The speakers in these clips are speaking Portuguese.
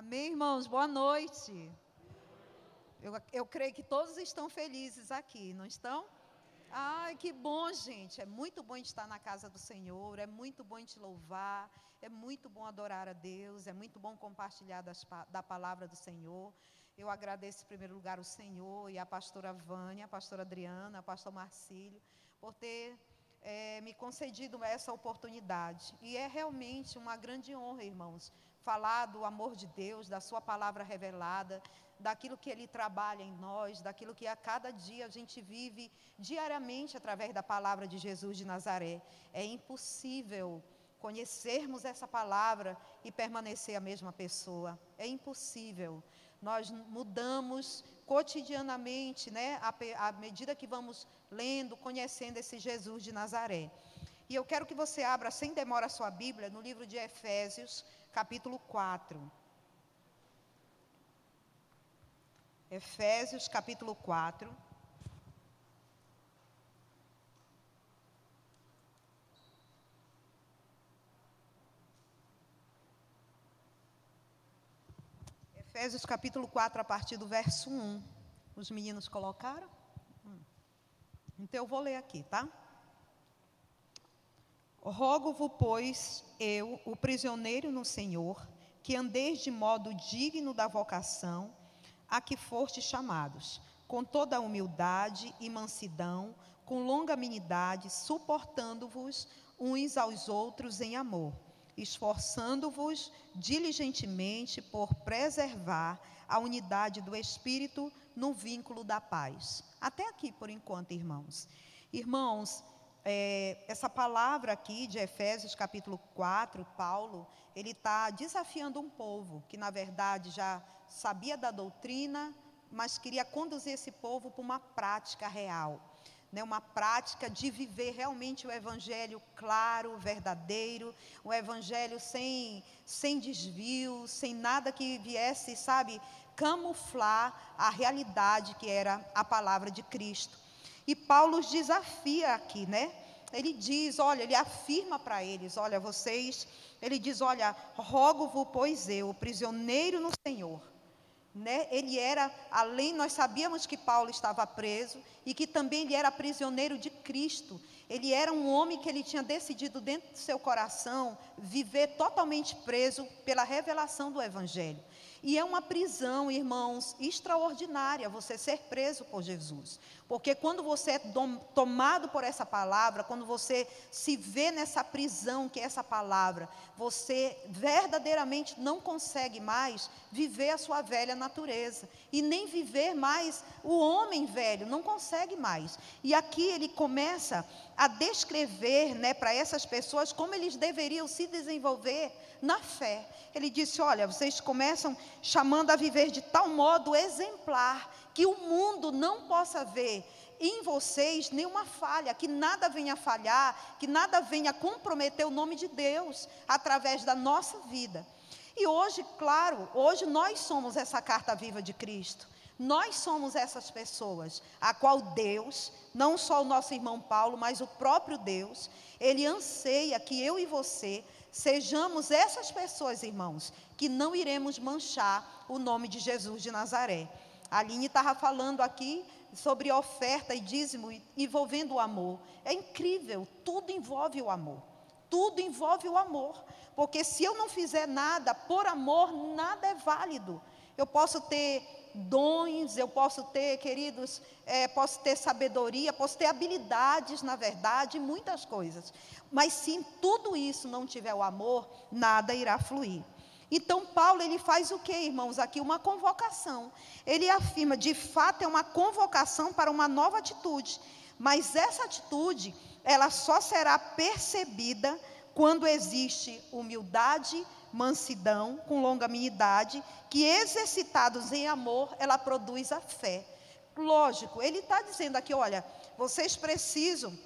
Amém, irmãos? Boa noite. Eu, eu creio que todos estão felizes aqui, não estão? Ai, que bom, gente. É muito bom estar na casa do Senhor, é muito bom te louvar, é muito bom adorar a Deus, é muito bom compartilhar das, da palavra do Senhor. Eu agradeço em primeiro lugar o Senhor e a pastora Vânia, a pastora Adriana, a pastor Marcílio, por ter é, me concedido essa oportunidade. E é realmente uma grande honra, irmãos, falar do amor de Deus, da Sua palavra revelada, daquilo que Ele trabalha em nós, daquilo que a cada dia a gente vive diariamente através da palavra de Jesus de Nazaré. É impossível conhecermos essa palavra e permanecer a mesma pessoa. É impossível. Nós mudamos cotidianamente, né, à medida que vamos lendo, conhecendo esse Jesus de Nazaré. E eu quero que você abra, sem demora, a sua Bíblia no livro de Efésios, capítulo 4. Efésios, capítulo 4. Efésios capítulo 4, a partir do verso 1. Os meninos colocaram? Hum. Então eu vou ler aqui, tá? Rogo-vos, pois, eu, o prisioneiro no Senhor, que andeis de modo digno da vocação a que fostes chamados, com toda a humildade e mansidão, com longanimidade, suportando-vos uns aos outros em amor, esforçando-vos diligentemente por preservar a unidade do Espírito no vínculo da paz. Até aqui, por enquanto, irmãos. Irmãos, é, essa palavra aqui de Efésios capítulo 4, Paulo, ele está desafiando um povo que, na verdade, já sabia da doutrina, mas queria conduzir esse povo para uma prática real. Né, uma prática de viver realmente o evangelho claro, verdadeiro, o evangelho sem, sem desvio, sem nada que viesse, sabe, camuflar a realidade que era a palavra de Cristo. E Paulo os desafia aqui, né? Ele diz, olha, ele afirma para eles, olha, vocês, ele diz, olha, rogo-vos, pois eu, prisioneiro no Senhor. Né? Ele era, além, nós sabíamos que Paulo estava preso e que também ele era prisioneiro de Cristo. Ele era um homem que ele tinha decidido dentro do seu coração viver totalmente preso pela revelação do Evangelho. E é uma prisão, irmãos, extraordinária você ser preso por Jesus. Porque quando você é tomado por essa palavra, quando você se vê nessa prisão que é essa palavra, você verdadeiramente não consegue mais viver a sua velha natureza e nem viver mais o homem velho, não consegue mais. E aqui ele começa a descrever, né, para essas pessoas como eles deveriam se desenvolver na fé. Ele disse: "Olha, vocês começam chamando a viver de tal modo exemplar que o mundo não possa ver em vocês nenhuma falha, que nada venha falhar, que nada venha comprometer o nome de Deus através da nossa vida. E hoje, claro, hoje nós somos essa carta viva de Cristo. Nós somos essas pessoas, a qual Deus, não só o nosso irmão Paulo, mas o próprio Deus, ele anseia que eu e você sejamos essas pessoas, irmãos, que não iremos manchar o nome de Jesus de Nazaré. A Aline estava falando aqui sobre oferta e dízimo envolvendo o amor. É incrível, tudo envolve o amor. Tudo envolve o amor. Porque se eu não fizer nada por amor, nada é válido. Eu posso ter dons, eu posso ter, queridos, é, posso ter sabedoria, posso ter habilidades, na verdade, muitas coisas. Mas se em tudo isso não tiver o amor, nada irá fluir. Então, Paulo, ele faz o que, irmãos? Aqui uma convocação. Ele afirma, de fato, é uma convocação para uma nova atitude. Mas essa atitude, ela só será percebida quando existe humildade, mansidão, com longanimidade, que exercitados em amor, ela produz a fé. Lógico, ele está dizendo aqui, olha, vocês precisam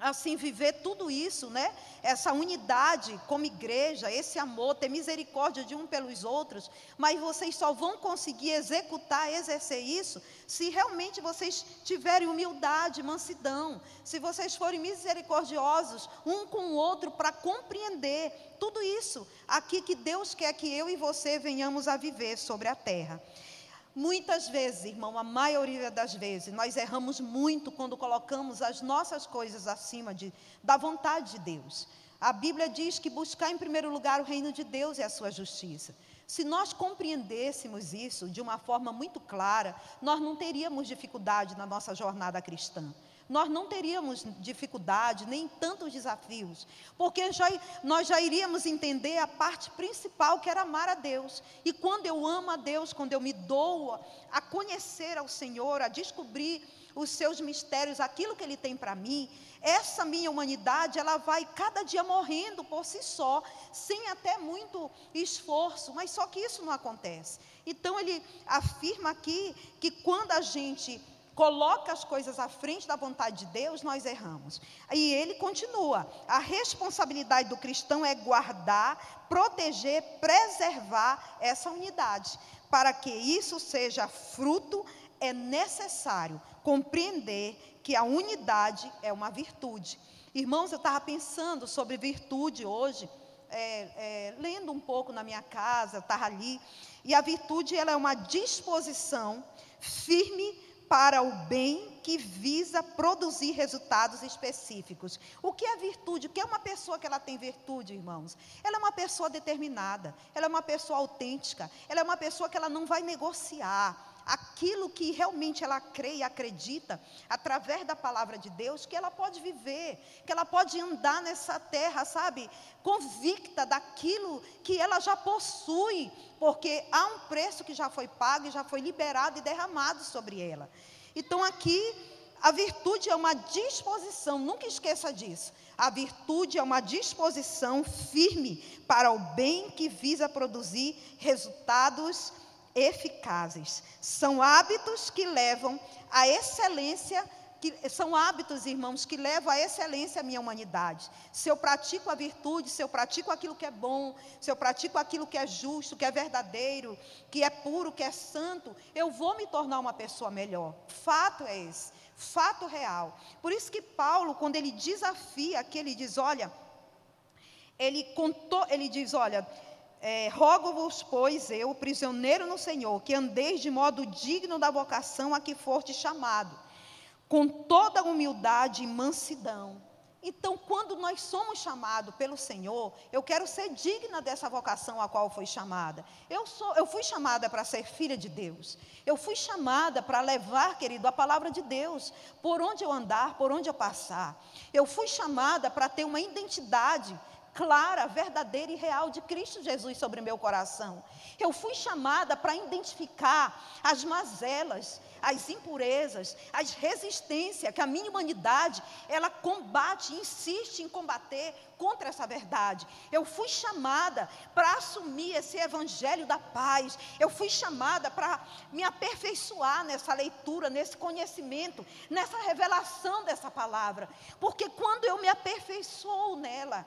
assim viver tudo isso, né? Essa unidade como igreja, esse amor, ter misericórdia de um pelos outros, mas vocês só vão conseguir executar, exercer isso, se realmente vocês tiverem humildade, mansidão, se vocês forem misericordiosos um com o outro para compreender tudo isso aqui que Deus quer que eu e você venhamos a viver sobre a terra. Muitas vezes, irmão, a maioria das vezes, nós erramos muito quando colocamos as nossas coisas acima de, da vontade de Deus. A Bíblia diz que buscar em primeiro lugar o reino de Deus e a sua justiça. Se nós compreendêssemos isso de uma forma muito clara, nós não teríamos dificuldade na nossa jornada cristã nós não teríamos dificuldade, nem tantos desafios, porque já, nós já iríamos entender a parte principal que era amar a Deus. E quando eu amo a Deus, quando eu me dou a conhecer ao Senhor, a descobrir os seus mistérios, aquilo que Ele tem para mim, essa minha humanidade, ela vai cada dia morrendo por si só, sem até muito esforço, mas só que isso não acontece. Então ele afirma aqui que quando a gente coloca as coisas à frente da vontade de Deus, nós erramos. E ele continua: a responsabilidade do cristão é guardar, proteger, preservar essa unidade. Para que isso seja fruto, é necessário compreender que a unidade é uma virtude. Irmãos, eu estava pensando sobre virtude hoje, é, é, lendo um pouco na minha casa, estava ali, e a virtude ela é uma disposição firme para o bem que visa produzir resultados específicos. O que é virtude? O que é uma pessoa que ela tem virtude, irmãos? Ela é uma pessoa determinada, ela é uma pessoa autêntica, ela é uma pessoa que ela não vai negociar aquilo que realmente ela crê e acredita, através da palavra de Deus, que ela pode viver, que ela pode andar nessa terra, sabe, convicta daquilo que ela já possui, porque há um preço que já foi pago e já foi liberado e derramado sobre ela. Então aqui a virtude é uma disposição, nunca esqueça disso. A virtude é uma disposição firme para o bem que visa produzir resultados eficazes. São hábitos que levam à excelência, que, são hábitos, irmãos, que levam à excelência a minha humanidade. Se eu pratico a virtude, se eu pratico aquilo que é bom, se eu pratico aquilo que é justo, que é verdadeiro, que é puro, que é santo, eu vou me tornar uma pessoa melhor. Fato é esse, fato real. Por isso que Paulo, quando ele desafia aqui, ele diz: olha, ele contou, ele diz, olha, é, rogo-vos, pois eu, prisioneiro no Senhor, que andeis de modo digno da vocação a que foste chamado, com toda humildade e mansidão. Então, quando nós somos chamados pelo Senhor, eu quero ser digna dessa vocação a qual foi chamada. Eu, sou, eu fui chamada para ser filha de Deus. Eu fui chamada para levar, querido, a palavra de Deus por onde eu andar, por onde eu passar. Eu fui chamada para ter uma identidade clara, verdadeira e real de Cristo Jesus sobre meu coração. Eu fui chamada para identificar as mazelas, as impurezas, as resistências que a minha humanidade, ela combate, insiste em combater contra essa verdade. Eu fui chamada para assumir esse evangelho da paz. Eu fui chamada para me aperfeiçoar nessa leitura, nesse conhecimento, nessa revelação dessa palavra. Porque quando eu me aperfeiçoo nela,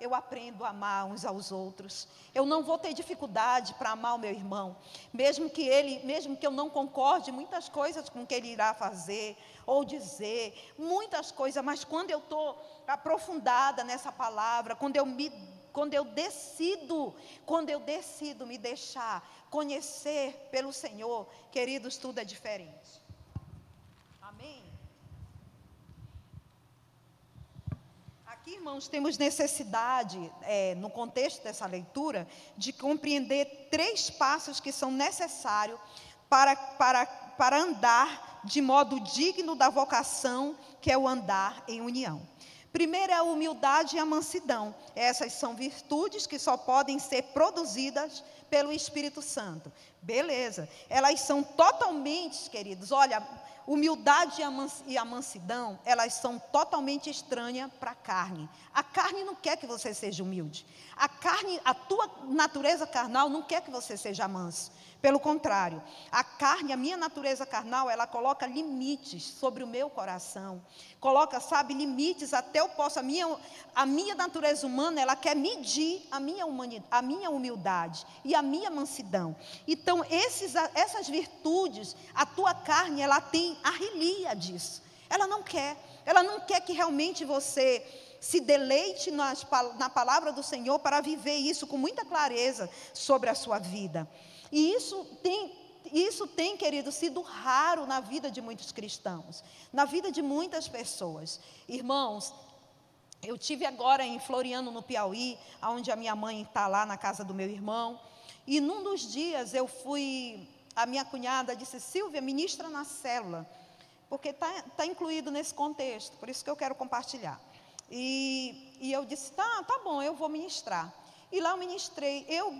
eu aprendo a amar uns aos outros. Eu não vou ter dificuldade para amar o meu irmão, mesmo que ele, mesmo que eu não concorde muitas coisas com o que ele irá fazer ou dizer, muitas coisas, mas quando eu estou aprofundada nessa palavra, quando eu me quando eu decido, quando eu decido me deixar conhecer pelo Senhor, queridos, tudo é diferente. Aqui, irmãos, temos necessidade, é, no contexto dessa leitura, de compreender três passos que são necessários para, para, para andar de modo digno da vocação, que é o andar em união. Primeiro é a humildade e a mansidão. Essas são virtudes que só podem ser produzidas pelo Espírito Santo. Beleza. Elas são totalmente, queridos, olha, humildade e a mansidão, elas são totalmente estranhas para a carne. A carne não quer que você seja humilde. A carne, a tua natureza carnal não quer que você seja manso. Pelo contrário, a carne, a minha natureza carnal, ela coloca limites sobre o meu coração. Coloca, sabe, limites até eu posso. A minha, a minha natureza humana, ela quer medir a minha, humanidade, a minha humildade e a minha mansidão. Então, esses, essas virtudes, a tua carne, ela tem a relia disso. Ela não quer. Ela não quer que realmente você se deleite nas, na palavra do Senhor para viver isso com muita clareza sobre a sua vida. E isso tem, isso tem, querido, sido raro na vida de muitos cristãos, na vida de muitas pessoas. Irmãos, eu tive agora em Floriano, no Piauí, onde a minha mãe está lá na casa do meu irmão. E num dos dias eu fui, a minha cunhada disse, Silvia, ministra na célula, porque está tá incluído nesse contexto, por isso que eu quero compartilhar. E, e eu disse, tá, tá bom, eu vou ministrar. E lá eu ministrei. Eu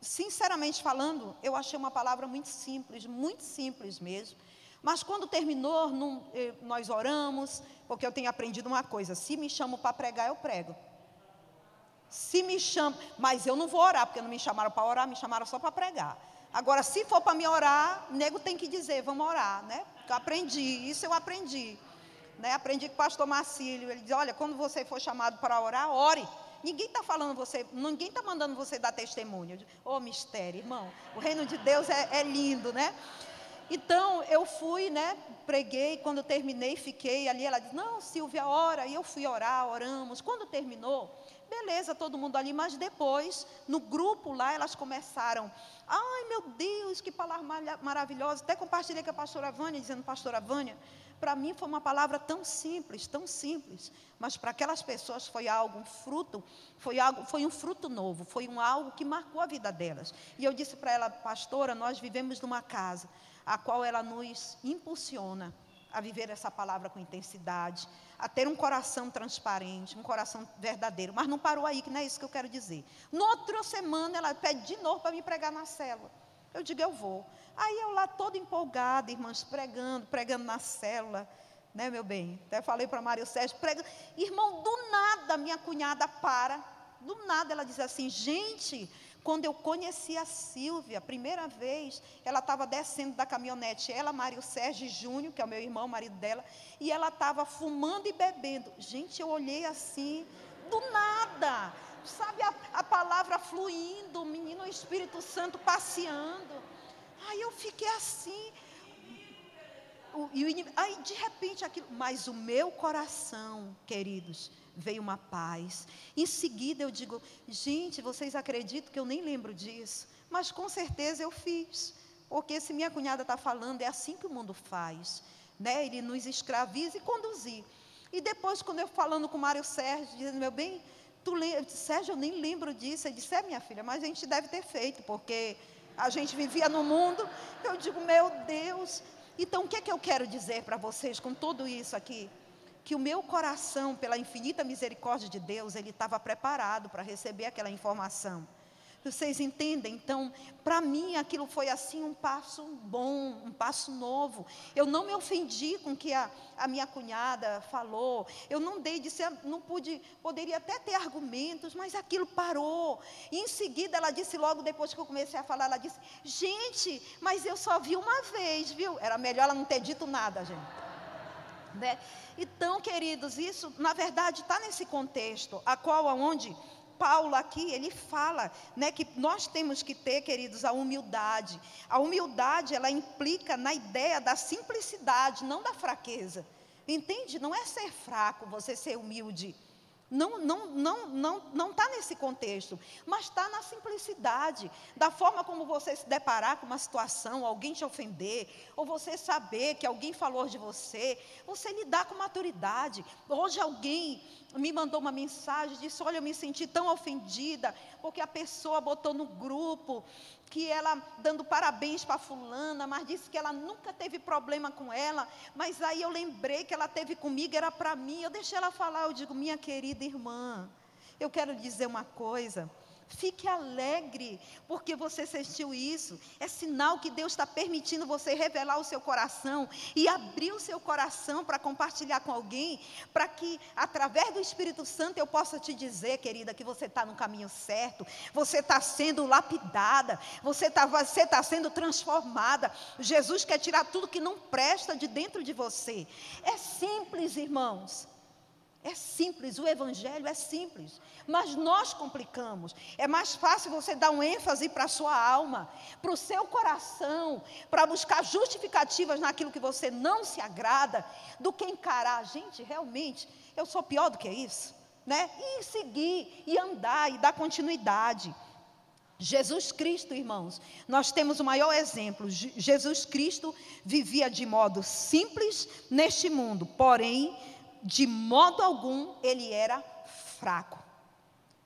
sinceramente falando, eu achei uma palavra muito simples, muito simples mesmo. Mas quando terminou, eh, nós oramos, porque eu tenho aprendido uma coisa: se me chamam para pregar, eu prego. Se me chamam, mas eu não vou orar, porque não me chamaram para orar, me chamaram só para pregar. Agora, se for para me orar, nego tem que dizer, vamos orar, né? Eu aprendi, isso eu aprendi. Né? Aprendi com o pastor Marcílio, ele diz, olha, quando você for chamado para orar, ore. Ninguém está falando você, ninguém está mandando você dar testemunho. Ô oh, mistério, irmão. O reino de Deus é, é lindo, né? Então, eu fui, né, preguei, quando terminei, fiquei ali, ela disse, não, Silvia, ora, e eu fui orar, oramos, quando terminou, beleza, todo mundo ali, mas depois, no grupo lá, elas começaram, ai meu Deus, que palavra maravilhosa, até compartilhei com a pastora Vânia, dizendo, pastora Vânia, para mim foi uma palavra tão simples, tão simples, mas para aquelas pessoas foi algo, um fruto, foi algo, foi um fruto novo, foi um algo que marcou a vida delas. E eu disse para ela, pastora, nós vivemos numa casa a qual ela nos impulsiona a viver essa palavra com intensidade, a ter um coração transparente, um coração verdadeiro. Mas não parou aí, que não é isso que eu quero dizer. No outra semana ela pede de novo para me pregar na célula. Eu digo, eu vou. Aí eu lá toda empolgada, irmãs, pregando, pregando na célula, né, meu bem? Até falei para Mário Sérgio, pregando. Irmão, do nada minha cunhada para, do nada ela diz assim, gente, quando eu conheci a Silvia, a primeira vez, ela estava descendo da caminhonete, ela, Mário Sérgio Júnior, que é o meu irmão, o marido dela, e ela estava fumando e bebendo. Gente, eu olhei assim, do nada sabe, a, a palavra fluindo, o menino o Espírito Santo passeando. Aí eu fiquei assim. O, e o, aí de repente aquilo, mas o meu coração, queridos, veio uma paz. Em seguida eu digo, gente, vocês acreditam que eu nem lembro disso? Mas com certeza eu fiz. Porque se minha cunhada está falando, é assim que o mundo faz. Né? Ele nos escraviza e conduzir. E depois, quando eu falando com o Mário Sérgio, dizendo, meu bem, Tu lembra? Sérgio, eu nem lembro disso. Ele disse, é minha filha, mas a gente deve ter feito, porque a gente vivia no mundo. Eu digo, meu Deus. Então, o que é que eu quero dizer para vocês com tudo isso aqui? Que o meu coração, pela infinita misericórdia de Deus, ele estava preparado para receber aquela informação. Vocês entendem? Então, para mim, aquilo foi assim um passo bom, um passo novo. Eu não me ofendi com o que a, a minha cunhada falou. Eu não dei de ser, não pude, poderia até ter argumentos, mas aquilo parou. E em seguida, ela disse logo depois que eu comecei a falar, ela disse: "Gente, mas eu só vi uma vez, viu? Era melhor ela não ter dito nada, gente." Né? Então, queridos, isso na verdade está nesse contexto, a qual aonde Paulo aqui, ele fala, né, que nós temos que ter, queridos, a humildade. A humildade, ela implica na ideia da simplicidade, não da fraqueza. Entende? Não é ser fraco, você ser humilde. Não não não não não está nesse contexto, mas está na simplicidade da forma como você se deparar com uma situação, alguém te ofender, ou você saber que alguém falou de você, você lidar com maturidade. Hoje alguém me mandou uma mensagem, disse: Olha, eu me senti tão ofendida, porque a pessoa botou no grupo que ela dando parabéns para Fulana, mas disse que ela nunca teve problema com ela. Mas aí eu lembrei que ela teve comigo, era para mim. Eu deixei ela falar, eu digo: Minha querida irmã, eu quero dizer uma coisa. Fique alegre, porque você sentiu isso. É sinal que Deus está permitindo você revelar o seu coração e abrir o seu coração para compartilhar com alguém, para que, através do Espírito Santo, eu possa te dizer, querida, que você está no caminho certo, você está sendo lapidada, você está você tá sendo transformada. Jesus quer tirar tudo que não presta de dentro de você. É simples, irmãos. É simples, o Evangelho é simples, mas nós complicamos. É mais fácil você dar um ênfase para a sua alma, para o seu coração, para buscar justificativas naquilo que você não se agrada, do que encarar. Gente, realmente, eu sou pior do que isso, né? E seguir, e andar, e dar continuidade. Jesus Cristo, irmãos, nós temos o maior exemplo. Jesus Cristo vivia de modo simples neste mundo, porém de modo algum ele era fraco.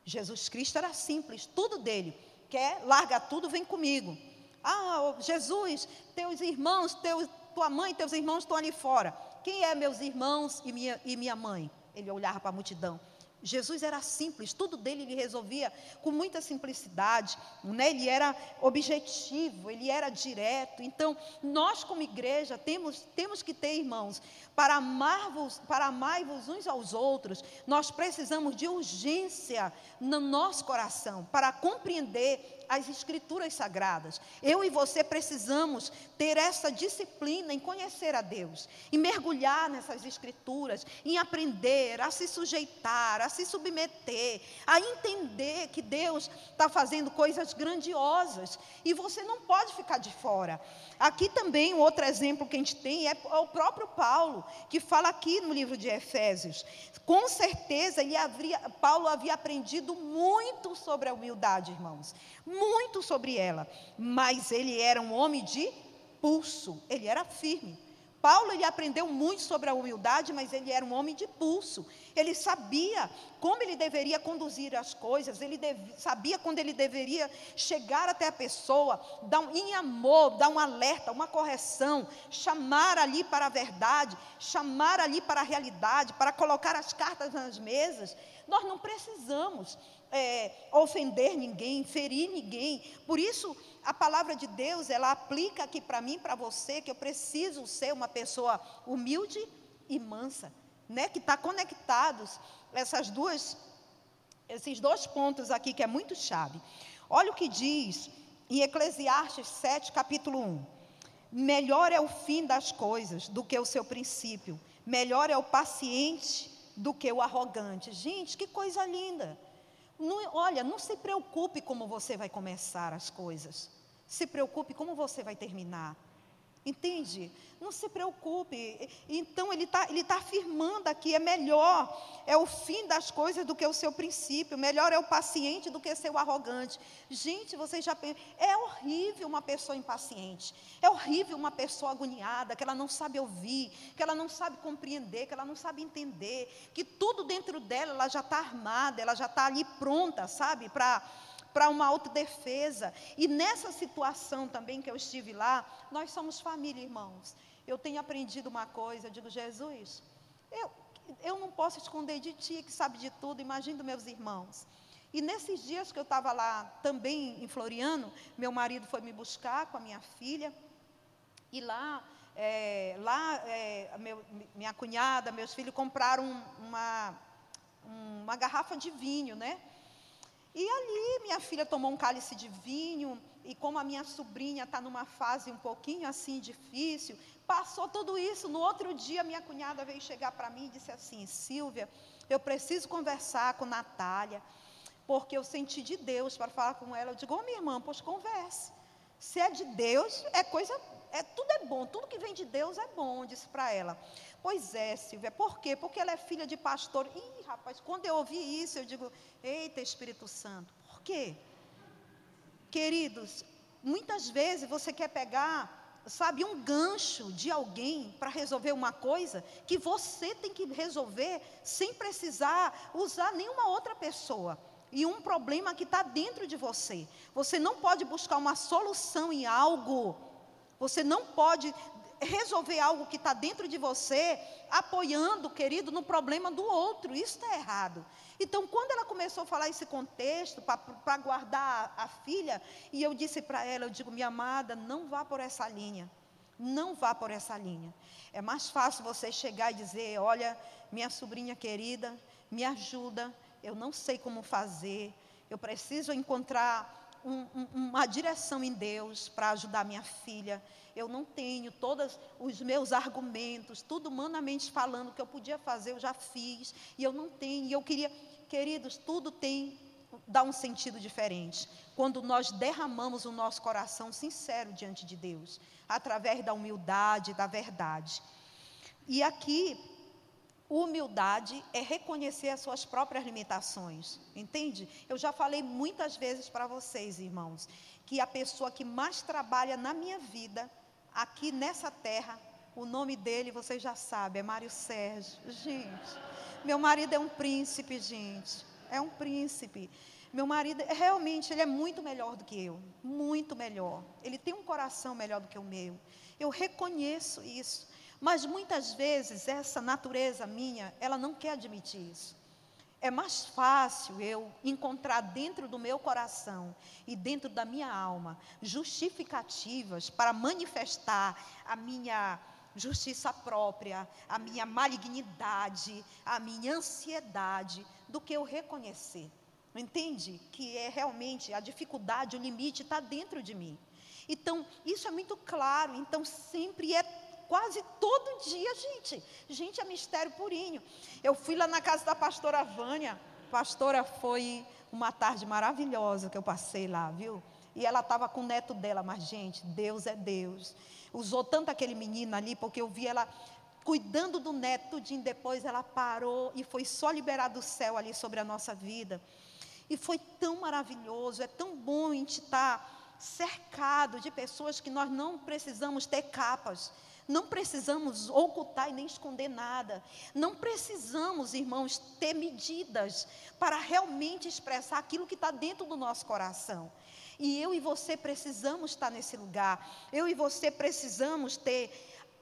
Jesus Cristo era simples, tudo dele. Quer, larga tudo, vem comigo. Ah, Jesus, teus irmãos, teu, tua mãe, teus irmãos estão ali fora. Quem é meus irmãos e minha, e minha mãe? Ele olhava para a multidão. Jesus era simples, tudo dele ele resolvia com muita simplicidade, né? ele era objetivo, ele era direto. Então, nós como igreja temos, temos que ter, irmãos, para amar-vos, para amar-vos uns aos outros, nós precisamos de urgência no nosso coração para compreender as escrituras sagradas. Eu e você precisamos ter essa disciplina em conhecer a Deus, em mergulhar nessas escrituras, em aprender a se sujeitar, a se submeter, a entender que Deus está fazendo coisas grandiosas e você não pode ficar de fora. Aqui também, um outro exemplo que a gente tem é o próprio Paulo, que fala aqui no livro de Efésios. Com certeza, ele havia, Paulo havia aprendido muito sobre a humildade, irmãos muito sobre ela, mas ele era um homem de pulso, ele era firme. Paulo ele aprendeu muito sobre a humildade, mas ele era um homem de pulso. Ele sabia como ele deveria conduzir as coisas, ele deve, sabia quando ele deveria chegar até a pessoa, dar um, em amor, dar um alerta, uma correção, chamar ali para a verdade, chamar ali para a realidade, para colocar as cartas nas mesas. Nós não precisamos é, ofender ninguém, ferir ninguém. Por isso, a palavra de Deus, ela aplica aqui para mim, para você, que eu preciso ser uma pessoa humilde e mansa, né? Que está conectados essas duas, esses dois pontos aqui que é muito chave. Olha o que diz em Eclesiastes 7, capítulo 1. Melhor é o fim das coisas do que o seu princípio. Melhor é o paciente do que o arrogante. Gente, que coisa linda. Não, olha, não se preocupe como você vai começar as coisas. Se preocupe como você vai terminar. Entende? Não se preocupe. Então, ele está ele tá afirmando aqui: é melhor, é o fim das coisas do que o seu princípio, melhor é o paciente do que ser o arrogante. Gente, vocês já é horrível uma pessoa impaciente, é horrível uma pessoa agoniada, que ela não sabe ouvir, que ela não sabe compreender, que ela não sabe entender, que tudo dentro dela ela já está armada, ela já está ali pronta, sabe, para para uma autodefesa. E nessa situação também que eu estive lá, nós somos família, irmãos. Eu tenho aprendido uma coisa, eu digo, Jesus, eu, eu não posso esconder de ti, que sabe de tudo, imagina meus irmãos. E nesses dias que eu estava lá também em Floriano, meu marido foi me buscar com a minha filha, e lá, é, lá é, meu, minha cunhada, meus filhos compraram uma, uma garrafa de vinho, né? E ali minha filha tomou um cálice de vinho, e como a minha sobrinha está numa fase um pouquinho assim difícil, passou tudo isso. No outro dia, minha cunhada veio chegar para mim e disse assim: Silvia, eu preciso conversar com Natália, porque eu senti de Deus para falar com ela. Eu digo, ô oh, minha irmã, pois converse. Se é de Deus, é coisa, é, tudo é bom, tudo que vem de Deus é bom, disse para ela. Pois é, Silvia, por quê? Porque ela é filha de pastor. Ih, rapaz, quando eu ouvi isso, eu digo, eita Espírito Santo, por quê? Queridos, muitas vezes você quer pegar, sabe, um gancho de alguém para resolver uma coisa que você tem que resolver sem precisar usar nenhuma outra pessoa. E um problema que está dentro de você. Você não pode buscar uma solução em algo. Você não pode resolver algo que está dentro de você, apoiando, querido, no problema do outro. Isso está errado. Então, quando ela começou a falar esse contexto para guardar a, a filha, e eu disse para ela, eu digo, minha amada, não vá por essa linha. Não vá por essa linha. É mais fácil você chegar e dizer: Olha, minha sobrinha querida, me ajuda, eu não sei como fazer, eu preciso encontrar um, um, uma direção em Deus para ajudar minha filha. Eu não tenho todos os meus argumentos, tudo humanamente falando que eu podia fazer, eu já fiz, e eu não tenho. E eu queria, queridos, tudo tem dá um sentido diferente. Quando nós derramamos o nosso coração sincero diante de Deus, através da humildade, da verdade. E aqui, humildade é reconhecer as suas próprias limitações, entende? Eu já falei muitas vezes para vocês, irmãos, que a pessoa que mais trabalha na minha vida, aqui nessa terra, o nome dele vocês já sabem, é Mário Sérgio. Gente, meu marido é um príncipe, gente é um príncipe. Meu marido, realmente, ele é muito melhor do que eu. Muito melhor. Ele tem um coração melhor do que o meu. Eu reconheço isso. Mas muitas vezes, essa natureza minha, ela não quer admitir isso. É mais fácil eu encontrar dentro do meu coração e dentro da minha alma justificativas para manifestar a minha justiça própria, a minha malignidade, a minha ansiedade, do que eu reconhecer. Entende? Que é realmente a dificuldade, o limite está dentro de mim. Então, isso é muito claro. Então, sempre é quase todo dia, gente. Gente, é mistério purinho. Eu fui lá na casa da pastora Vânia. Pastora, foi uma tarde maravilhosa que eu passei lá, viu? E ela estava com o neto dela, mas, gente, Deus é Deus. Usou tanto aquele menino ali, porque eu vi ela cuidando do neto, tudinho, depois ela parou e foi só liberar do céu ali sobre a nossa vida. E foi tão maravilhoso, é tão bom a gente estar cercado de pessoas que nós não precisamos ter capas, não precisamos ocultar e nem esconder nada. Não precisamos, irmãos, ter medidas para realmente expressar aquilo que está dentro do nosso coração. E eu e você precisamos estar nesse lugar. Eu e você precisamos ter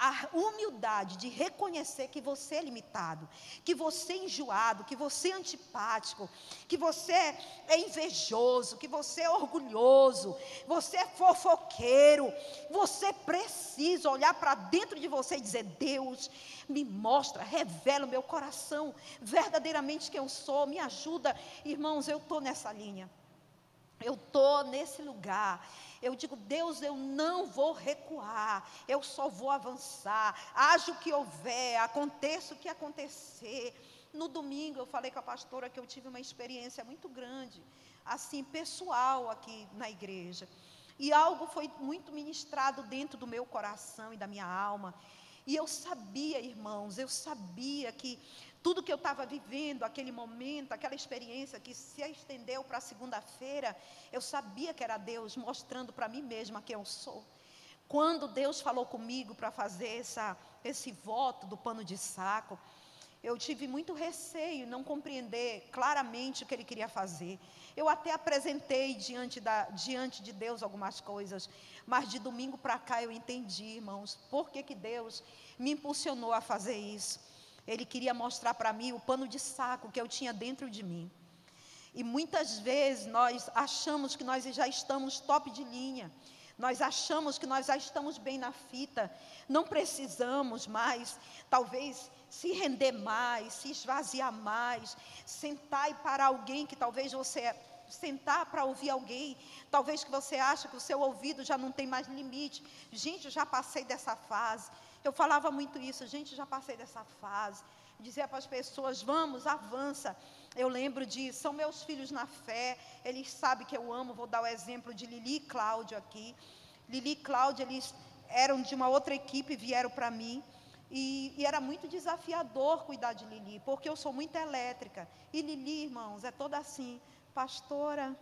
a humildade de reconhecer que você é limitado, que você é enjoado, que você é antipático, que você é invejoso, que você é orgulhoso, você é fofoqueiro. Você precisa olhar para dentro de você e dizer: Deus, me mostra, revela o meu coração, verdadeiramente quem eu sou, me ajuda. Irmãos, eu estou nessa linha, eu estou nesse lugar. Eu digo, Deus, eu não vou recuar, eu só vou avançar. Haja o que houver, aconteça o que acontecer. No domingo eu falei com a pastora que eu tive uma experiência muito grande, assim, pessoal aqui na igreja. E algo foi muito ministrado dentro do meu coração e da minha alma. E eu sabia, irmãos, eu sabia que tudo que eu estava vivendo, aquele momento, aquela experiência que se estendeu para segunda-feira, eu sabia que era Deus mostrando para mim mesma quem eu sou. Quando Deus falou comigo para fazer essa, esse voto do pano de saco, eu tive muito receio, não compreender claramente o que ele queria fazer. Eu até apresentei diante, da, diante de Deus algumas coisas, mas de domingo para cá eu entendi, irmãos, por que, que Deus me impulsionou a fazer isso. Ele queria mostrar para mim o pano de saco que eu tinha dentro de mim. E muitas vezes nós achamos que nós já estamos top de linha. Nós achamos que nós já estamos bem na fita. Não precisamos mais, talvez, se render mais, se esvaziar mais, sentar e parar alguém que talvez você sentar para ouvir alguém, talvez que você acha que o seu ouvido já não tem mais limite. Gente, eu já passei dessa fase. Eu falava muito isso, gente, já passei dessa fase. Dizia para as pessoas: vamos, avança. Eu lembro de, são meus filhos na fé, eles sabem que eu amo. Vou dar o exemplo de Lili e Cláudio aqui. Lili e Cláudio, eles eram de uma outra equipe, vieram para mim. E, e, era muito desafiador cuidar de Lili, porque eu sou muito elétrica. E Lili, irmãos, é toda assim, pastora,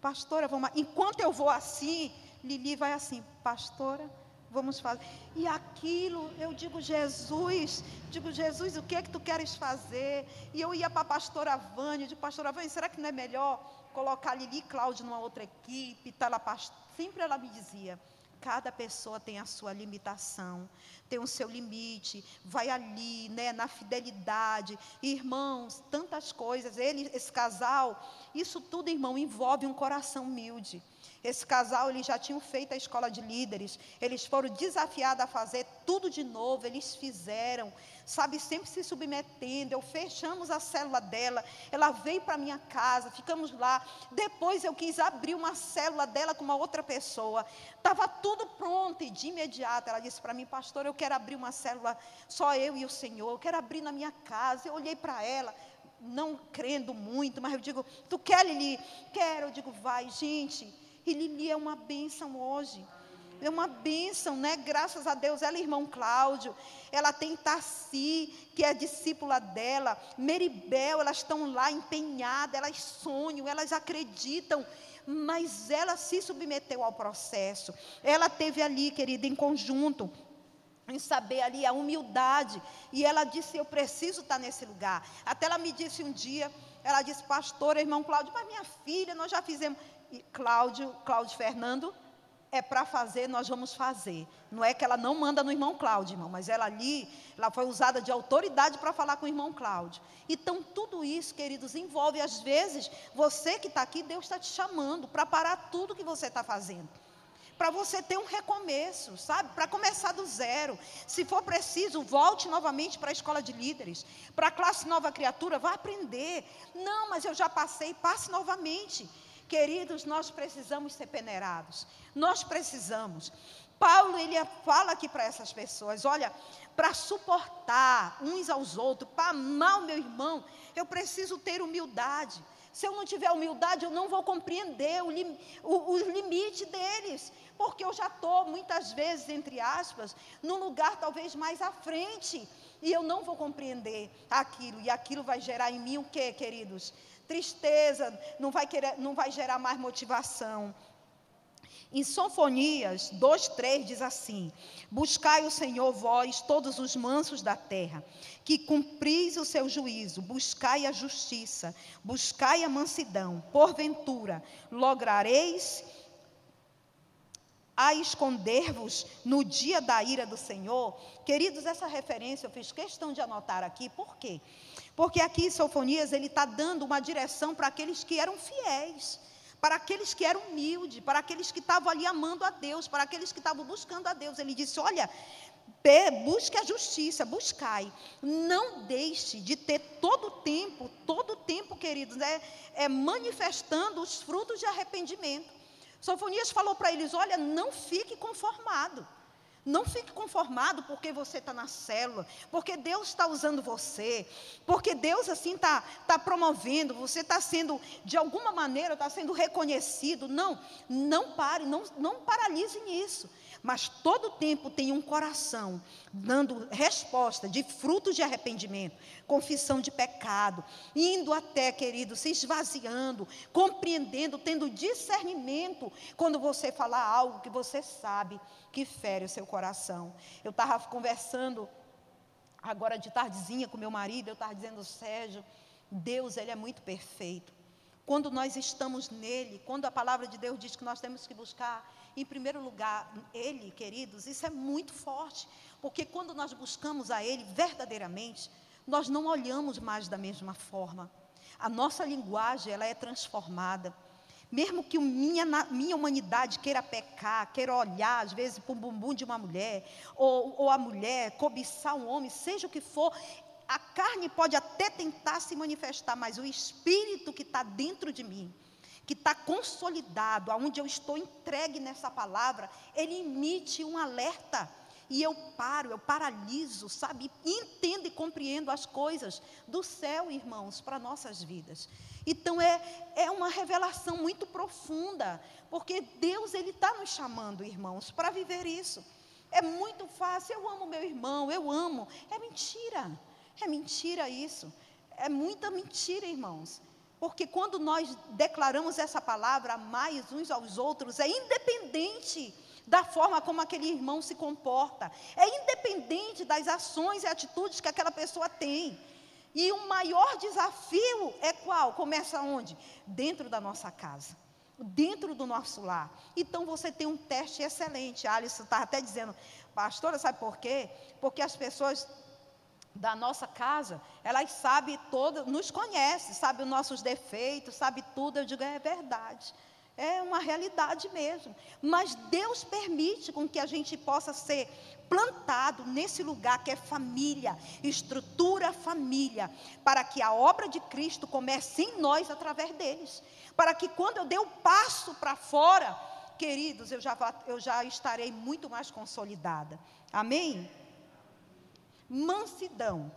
pastora, vamos. Enquanto eu vou assim, Lili vai assim, pastora, vamos fazer. E aquilo, eu digo, Jesus, digo, Jesus, o que é que tu queres fazer? E eu ia para a pastora Vânia, de pastora Vânia, será que não é melhor colocar Lili e Cláudio numa outra equipe? Tá lá, sempre ela me dizia, Cada pessoa tem a sua limitação, tem o seu limite, vai ali, né, na fidelidade. Irmãos, tantas coisas. Ele, esse casal, isso tudo, irmão, envolve um coração humilde. Esse casal, eles já tinham feito a escola de líderes, eles foram desafiados a fazer tudo de novo, eles fizeram, sabe, sempre se submetendo. Eu fechamos a célula dela, ela veio para minha casa, ficamos lá. Depois eu quis abrir uma célula dela com uma outra pessoa. Estava tudo pronto e de imediato ela disse para mim, pastor, eu quero abrir uma célula só eu e o Senhor, eu quero abrir na minha casa. Eu olhei para ela, não crendo muito, mas eu digo, tu quer, Lili? Quero. Eu digo, vai, gente. E Lili é uma bênção hoje. É uma bênção, né? Graças a Deus. Ela, irmão Cláudio, ela tem Tassi, que é discípula dela, Meribel, elas estão lá empenhadas, elas sonham, elas acreditam, mas ela se submeteu ao processo. Ela teve ali, querida, em conjunto, em saber ali a humildade, e ela disse: Eu preciso estar nesse lugar. Até ela me disse um dia, ela disse, pastor, irmão Cláudio, mas minha filha, nós já fizemos. Cláudio, Cláudio Fernando, é para fazer, nós vamos fazer. Não é que ela não manda no irmão Cláudio, irmão, mas ela ali, ela foi usada de autoridade para falar com o irmão Cláudio. Então, tudo isso, queridos, envolve, às vezes, você que está aqui, Deus está te chamando para parar tudo que você está fazendo. Para você ter um recomeço, sabe? Para começar do zero. Se for preciso, volte novamente para a escola de líderes. Para a classe Nova Criatura, vá aprender. Não, mas eu já passei, passe novamente. Queridos, nós precisamos ser peneirados. Nós precisamos. Paulo, ele fala aqui para essas pessoas: olha, para suportar uns aos outros, para amar o meu irmão, eu preciso ter humildade. Se eu não tiver humildade, eu não vou compreender o, lim, o, o limite deles. Porque eu já estou, muitas vezes, entre aspas, num lugar talvez mais à frente. E eu não vou compreender aquilo. E aquilo vai gerar em mim o que, queridos? tristeza, não vai, querer, não vai gerar mais motivação. Em Sonfonias 2,3 diz assim: Buscai o Senhor, vós, todos os mansos da terra, que cumpris o seu juízo, buscai a justiça, buscai a mansidão, porventura lograreis a esconder-vos no dia da ira do Senhor. Queridos, essa referência eu fiz questão de anotar aqui, por quê? Porque aqui em Sofonias ele está dando uma direção para aqueles que eram fiéis, para aqueles que eram humildes, para aqueles que estavam ali amando a Deus, para aqueles que estavam buscando a Deus. Ele disse: Olha, busque a justiça, buscai. Não deixe de ter todo o tempo, todo o tempo, queridos, né, é, manifestando os frutos de arrependimento. Sofonias falou para eles: Olha, não fique conformado. Não fique conformado porque você está na célula, porque Deus está usando você, porque Deus assim está tá promovendo, você está sendo, de alguma maneira, está sendo reconhecido. Não, não pare, não, não paralise nisso mas todo tempo tem um coração dando resposta de frutos de arrependimento, confissão de pecado, indo até, querido, se esvaziando, compreendendo, tendo discernimento quando você falar algo que você sabe que fere o seu coração. Eu estava conversando agora de tardezinha com meu marido, eu estava dizendo, Sérgio, Deus, Ele é muito perfeito. Quando nós estamos nele, quando a palavra de Deus diz que nós temos que buscar em primeiro lugar Ele, queridos, isso é muito forte, porque quando nós buscamos a Ele verdadeiramente, nós não olhamos mais da mesma forma. A nossa linguagem ela é transformada. Mesmo que minha, minha humanidade queira pecar, queira olhar, às vezes, para o bumbum de uma mulher, ou, ou a mulher cobiçar um homem, seja o que for, a carne pode até tentar se manifestar, mas o espírito que está dentro de mim, que está consolidado, aonde eu estou entregue nessa palavra, ele emite um alerta. E eu paro, eu paraliso, sabe? Entendo e compreendo as coisas do céu, irmãos, para nossas vidas. Então é, é uma revelação muito profunda, porque Deus ele está nos chamando, irmãos, para viver isso. É muito fácil, eu amo meu irmão, eu amo. É mentira, é mentira isso. É muita mentira, irmãos. Porque quando nós declaramos essa palavra, mais uns aos outros, é independente da forma como aquele irmão se comporta, é independente das ações e atitudes que aquela pessoa tem. E o maior desafio é qual? Começa onde? Dentro da nossa casa. dentro do nosso lar. Então você tem um teste excelente. A Alisson estava até dizendo, pastora, sabe por quê? Porque as pessoas da nossa casa, elas sabem todas, nos conhecem, sabem os nossos defeitos, sabem tudo. Eu digo, é verdade. É uma realidade mesmo. Mas Deus permite com que a gente possa ser plantado nesse lugar que é família, estrutura família, para que a obra de Cristo comece em nós através deles. Para que quando eu der o passo para fora, queridos, eu já, eu já estarei muito mais consolidada. Amém? Mansidão.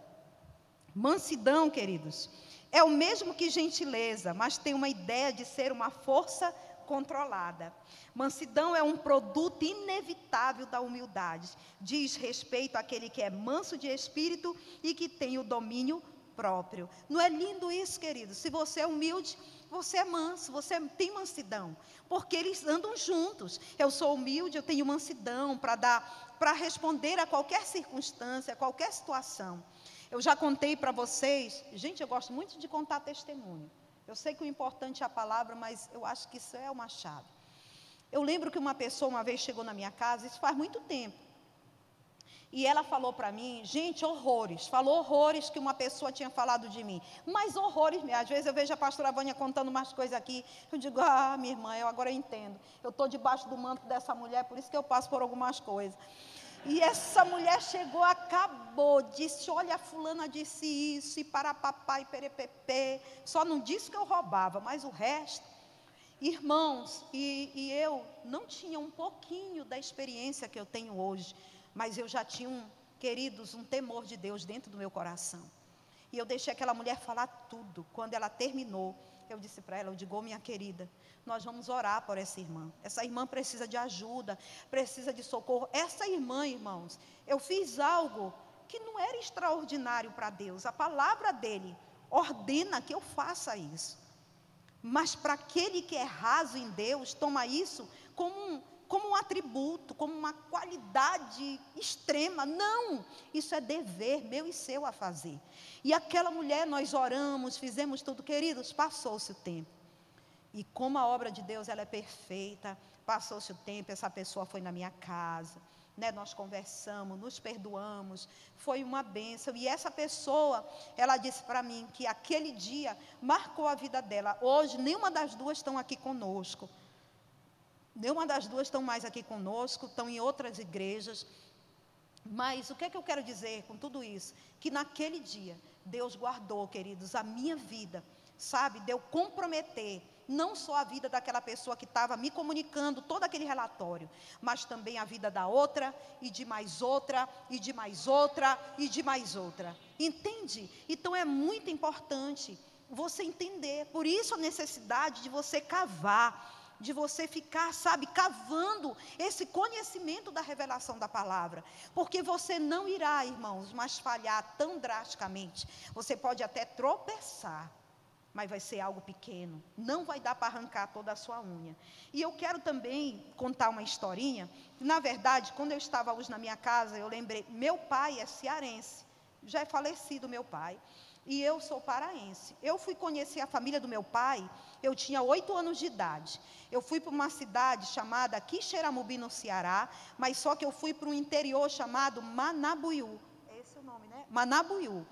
Mansidão, queridos, é o mesmo que gentileza, mas tem uma ideia de ser uma força controlada. Mansidão é um produto inevitável da humildade. Diz respeito àquele que é manso de espírito e que tem o domínio próprio. Não é lindo isso, querido? Se você é humilde, você é manso, você tem mansidão, porque eles andam juntos. Eu sou humilde, eu tenho mansidão para dar, para responder a qualquer circunstância, a qualquer situação. Eu já contei para vocês, gente, eu gosto muito de contar testemunho. Eu sei que o importante é a palavra, mas eu acho que isso é uma chave. Eu lembro que uma pessoa uma vez chegou na minha casa, isso faz muito tempo. E ela falou para mim, gente, horrores, falou horrores que uma pessoa tinha falado de mim, mas horrores mesmo. Às vezes eu vejo a pastora Vânia contando umas coisas aqui, eu digo, ah, minha irmã, eu agora entendo. Eu estou debaixo do manto dessa mulher, por isso que eu passo por algumas coisas. E essa mulher chegou, acabou, disse: Olha, a fulana disse isso, e para papai, perepepe. Só não disse que eu roubava, mas o resto. Irmãos, e, e eu não tinha um pouquinho da experiência que eu tenho hoje, mas eu já tinha, um, queridos, um temor de Deus dentro do meu coração. E eu deixei aquela mulher falar tudo. Quando ela terminou, eu disse para ela, eu digo, oh, minha querida, nós vamos orar por essa irmã. Essa irmã precisa de ajuda, precisa de socorro. Essa irmã, irmãos, eu fiz algo que não era extraordinário para Deus. A palavra dele ordena que eu faça isso. Mas para aquele que é raso em Deus, toma isso como um, como um atributo, como uma qualidade extrema. Não, isso é dever meu e seu a fazer. E aquela mulher, nós oramos, fizemos tudo, queridos, passou-se o tempo. E como a obra de Deus ela é perfeita, passou-se o tempo, essa pessoa foi na minha casa, né, nós conversamos, nos perdoamos, foi uma bênção. E essa pessoa, ela disse para mim que aquele dia marcou a vida dela. Hoje, nenhuma das duas estão aqui conosco. Nenhuma das duas estão mais aqui conosco, estão em outras igrejas. Mas o que é que eu quero dizer com tudo isso? Que naquele dia, Deus guardou, queridos, a minha vida, sabe? Deu comprometer não só a vida daquela pessoa que estava me comunicando todo aquele relatório, mas também a vida da outra, e de mais outra, e de mais outra, e de mais outra. Entende? Então é muito importante você entender. Por isso a necessidade de você cavar de você ficar, sabe, cavando esse conhecimento da revelação da palavra. Porque você não irá, irmãos, mais falhar tão drasticamente. Você pode até tropeçar, mas vai ser algo pequeno. Não vai dar para arrancar toda a sua unha. E eu quero também contar uma historinha. Na verdade, quando eu estava hoje na minha casa, eu lembrei, meu pai é cearense. Já é falecido meu pai. E eu sou paraense. Eu fui conhecer a família do meu pai, eu tinha oito anos de idade. Eu fui para uma cidade chamada Quixeramobim, no Ceará, mas só que eu fui para um interior chamado Manabuiú. Esse é o nome, né? Manabuiú.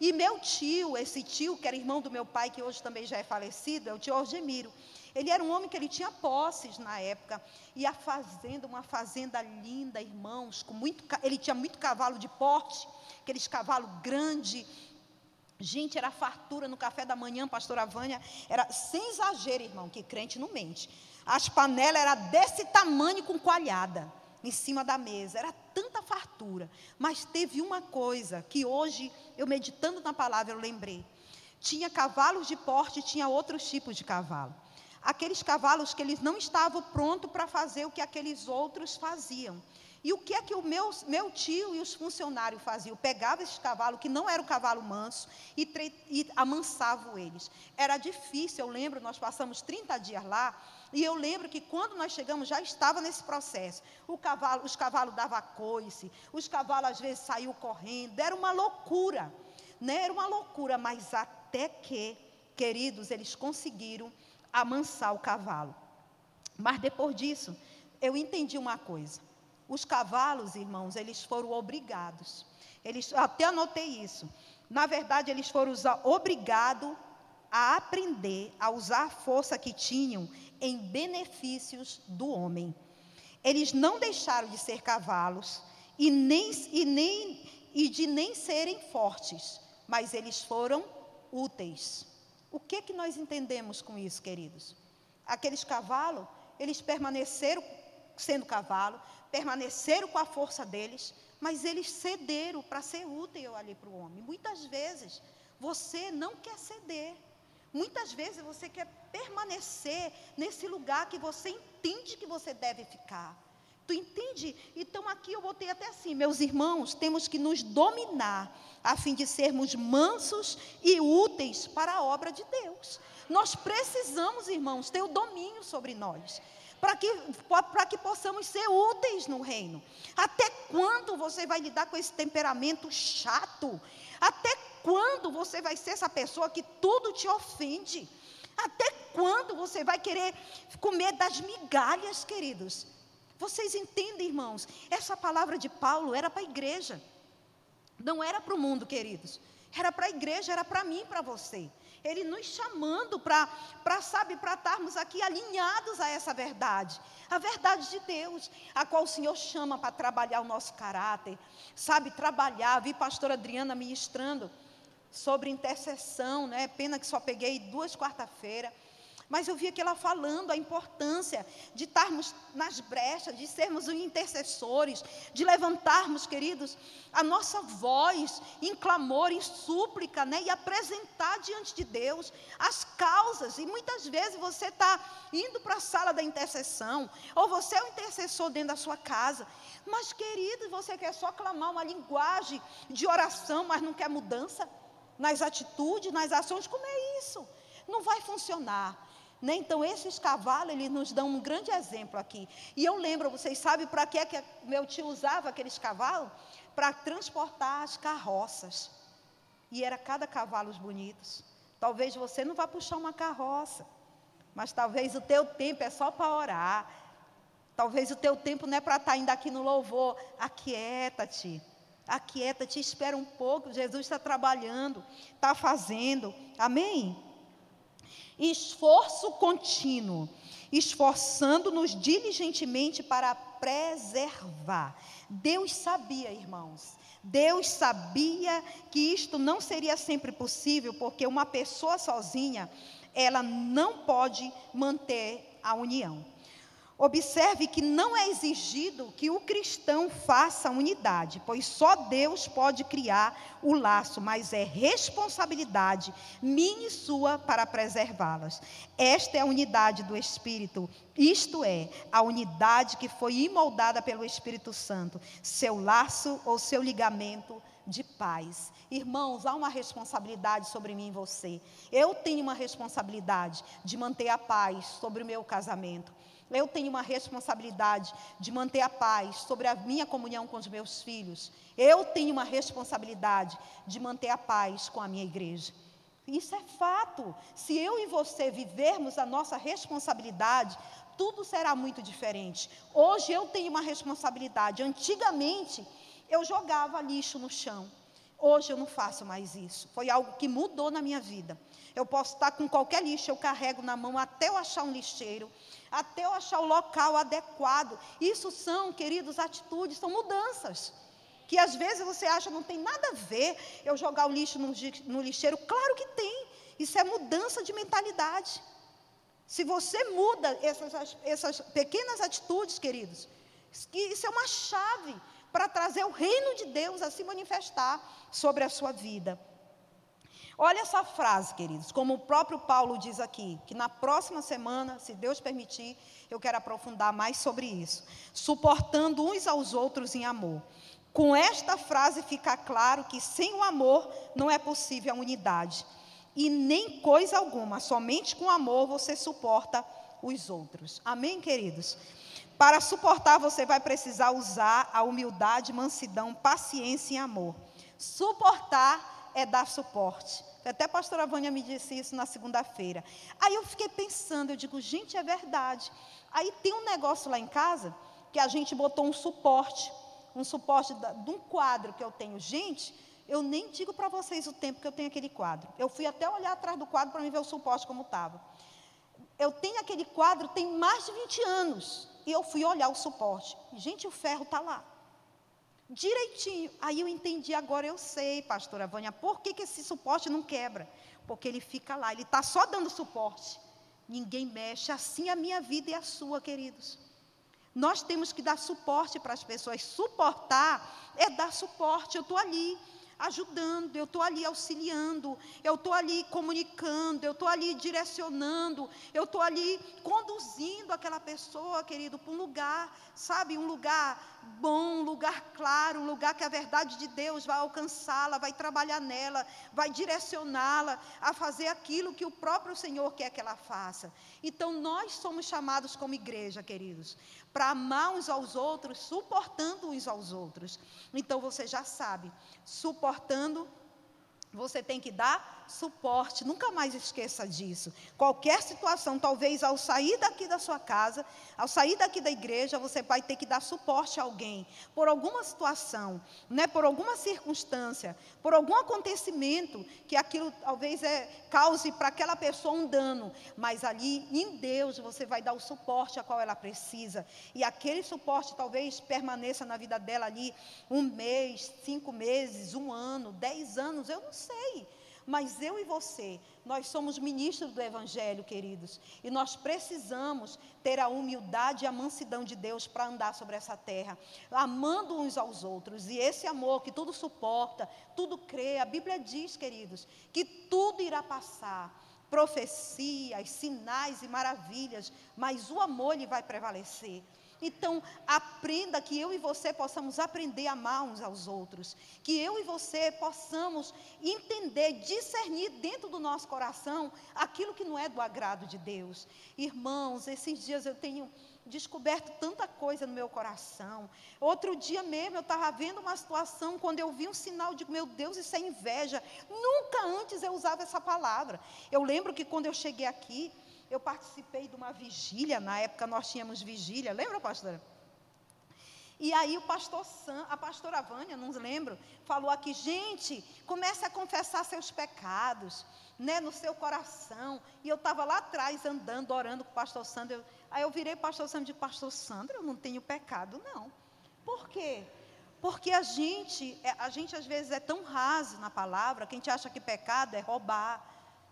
E meu tio, esse tio, que era irmão do meu pai, que hoje também já é falecido, é o tio Orgemiro. Ele era um homem que ele tinha posses na época. E a fazenda, uma fazenda linda, irmãos, com muito, ele tinha muito cavalo de porte, aqueles cavalos grandes. Gente, era fartura no café da manhã, pastora Vânia, era sem exagero, irmão, que crente não mente. As panelas eram desse tamanho com coalhada em cima da mesa. Era tanta fartura. Mas teve uma coisa que hoje, eu meditando na palavra, eu lembrei. Tinha cavalos de porte, tinha outros tipos de cavalo. Aqueles cavalos que eles não estavam prontos para fazer o que aqueles outros faziam. E o que é que o meu, meu tio e os funcionários faziam? Pegavam esse cavalo, que não era o cavalo manso, e, e amansavam eles. Era difícil, eu lembro, nós passamos 30 dias lá, e eu lembro que quando nós chegamos já estava nesse processo. Cavalo, os cavalos davam coice, os cavalos às vezes saíam correndo, era uma loucura. Né? Era uma loucura, mas até que, queridos, eles conseguiram amansar o cavalo. Mas depois disso, eu entendi uma coisa. Os cavalos, irmãos, eles foram obrigados. Eles, até anotei isso. Na verdade, eles foram obrigados a aprender a usar a força que tinham em benefícios do homem. Eles não deixaram de ser cavalos e, nem, e, nem, e de nem serem fortes, mas eles foram úteis. O que, que nós entendemos com isso, queridos? Aqueles cavalos, eles permaneceram sendo cavalo, permaneceram com a força deles, mas eles cederam para ser útil ali para o homem. Muitas vezes você não quer ceder. Muitas vezes você quer permanecer nesse lugar que você entende que você deve ficar. Tu entende? Então aqui eu botei até assim, meus irmãos, temos que nos dominar a fim de sermos mansos e úteis para a obra de Deus. Nós precisamos, irmãos, ter o domínio sobre nós para que, que possamos ser úteis no reino. Até quando você vai lidar com esse temperamento chato? Até quando você vai ser essa pessoa que tudo te ofende? Até quando você vai querer comer das migalhas, queridos? Vocês entendem, irmãos? Essa palavra de Paulo era para a igreja, não era para o mundo, queridos. Era para a igreja, era para mim, para você. Ele nos chamando para, sabe, para estarmos aqui alinhados a essa verdade. A verdade de Deus, a qual o Senhor chama para trabalhar o nosso caráter. Sabe, trabalhar. Vi pastora Adriana ministrando sobre intercessão, né? Pena que só peguei duas quarta-feira. Mas eu vi aqui ela falando a importância de estarmos nas brechas, de sermos intercessores, de levantarmos, queridos, a nossa voz em clamor, em súplica, né? E apresentar diante de Deus as causas. E muitas vezes você está indo para a sala da intercessão, ou você é um intercessor dentro da sua casa. Mas, querido, você quer só clamar uma linguagem de oração, mas não quer mudança nas atitudes, nas ações. Como é isso? Não vai funcionar. Né? Então, esses cavalos, eles nos dão um grande exemplo aqui. E eu lembro, vocês sabem para que, que meu tio usava aqueles cavalos? Para transportar as carroças. E era cada cavalo bonitos. Talvez você não vá puxar uma carroça, mas talvez o teu tempo é só para orar. Talvez o teu tempo não é para estar tá ainda aqui no louvor. Aquieta-te. Aquieta-te, espera um pouco. Jesus está trabalhando, está fazendo. Amém? Esforço contínuo, esforçando-nos diligentemente para preservar. Deus sabia, irmãos, Deus sabia que isto não seria sempre possível, porque uma pessoa sozinha, ela não pode manter a união. Observe que não é exigido que o cristão faça unidade, pois só Deus pode criar o laço, mas é responsabilidade minha e sua para preservá-las. Esta é a unidade do Espírito, isto é, a unidade que foi imoldada pelo Espírito Santo, seu laço ou seu ligamento de paz. Irmãos, há uma responsabilidade sobre mim e você. Eu tenho uma responsabilidade de manter a paz sobre o meu casamento. Eu tenho uma responsabilidade de manter a paz sobre a minha comunhão com os meus filhos. Eu tenho uma responsabilidade de manter a paz com a minha igreja. Isso é fato. Se eu e você vivermos a nossa responsabilidade, tudo será muito diferente. Hoje eu tenho uma responsabilidade. Antigamente, eu jogava lixo no chão. Hoje eu não faço mais isso. Foi algo que mudou na minha vida. Eu posso estar com qualquer lixo, eu carrego na mão até eu achar um lixeiro até eu achar o local adequado. Isso são, queridos, atitudes, são mudanças. Que às vezes você acha não tem nada a ver eu jogar o lixo no, no lixeiro. Claro que tem. Isso é mudança de mentalidade. Se você muda essas, essas pequenas atitudes, queridos, isso é uma chave para trazer o reino de Deus a se manifestar sobre a sua vida. Olha essa frase, queridos, como o próprio Paulo diz aqui, que na próxima semana, se Deus permitir, eu quero aprofundar mais sobre isso. Suportando uns aos outros em amor. Com esta frase fica claro que sem o amor não é possível a unidade. E nem coisa alguma, somente com amor você suporta os outros. Amém, queridos? Para suportar, você vai precisar usar a humildade, mansidão, paciência e amor. Suportar é dar suporte. Até a pastora Vânia me disse isso na segunda-feira. Aí eu fiquei pensando, eu digo, gente, é verdade. Aí tem um negócio lá em casa que a gente botou um suporte, um suporte de um quadro que eu tenho. Gente, eu nem digo para vocês o tempo que eu tenho aquele quadro. Eu fui até olhar atrás do quadro para me ver o suporte como estava. Eu tenho aquele quadro tem mais de 20 anos. E eu fui olhar o suporte. Gente, o ferro está lá direitinho. Aí eu entendi, agora eu sei, pastora Vânia, por que, que esse suporte não quebra? Porque ele fica lá, ele está só dando suporte. Ninguém mexe. Assim a minha vida e a sua, queridos. Nós temos que dar suporte para as pessoas. Suportar é dar suporte. Eu estou ali ajudando, eu estou ali auxiliando, eu estou ali comunicando, eu estou ali direcionando, eu estou ali conduzindo aquela pessoa, querido, para um lugar, sabe, um lugar bom, um lugar claro, um lugar que a verdade de Deus vai alcançá-la, vai trabalhar nela, vai direcioná-la a fazer aquilo que o próprio Senhor quer que ela faça. Então, nós somos chamados como igreja, queridos, para amar uns aos outros, suportando uns aos outros. Então você já sabe, suportando, você tem que dar suporte, nunca mais esqueça disso. Qualquer situação, talvez ao sair daqui da sua casa, ao sair daqui da igreja, você vai ter que dar suporte a alguém, por alguma situação, né, por alguma circunstância, por algum acontecimento que aquilo talvez é, cause para aquela pessoa um dano, mas ali em Deus você vai dar o suporte a qual ela precisa, e aquele suporte talvez permaneça na vida dela ali um mês, cinco meses, um ano, dez anos, eu não sei. Mas eu e você, nós somos ministros do Evangelho, queridos, e nós precisamos ter a humildade e a mansidão de Deus para andar sobre essa terra, amando uns aos outros, e esse amor que tudo suporta, tudo crê. A Bíblia diz, queridos, que tudo irá passar profecias, sinais e maravilhas, mas o amor ele vai prevalecer. Então, aprenda que eu e você possamos aprender a amar uns aos outros. Que eu e você possamos entender, discernir dentro do nosso coração aquilo que não é do agrado de Deus. Irmãos, esses dias eu tenho descoberto tanta coisa no meu coração. Outro dia mesmo eu estava vendo uma situação, quando eu vi um sinal de, meu Deus, isso é inveja. Nunca antes eu usava essa palavra. Eu lembro que quando eu cheguei aqui, eu participei de uma vigília, na época nós tínhamos vigília, lembra, pastora? E aí o pastor Sam, a pastora Vânia, não lembro, falou aqui, gente, comece a confessar seus pecados, né, no seu coração. E eu estava lá atrás andando, orando com o pastor Sandro. aí eu virei pastor Sandro e disse, pastor Sandro, eu não tenho pecado, não. Por quê? Porque a gente, é, a gente às vezes é tão raso na palavra, que a gente acha que pecado é roubar,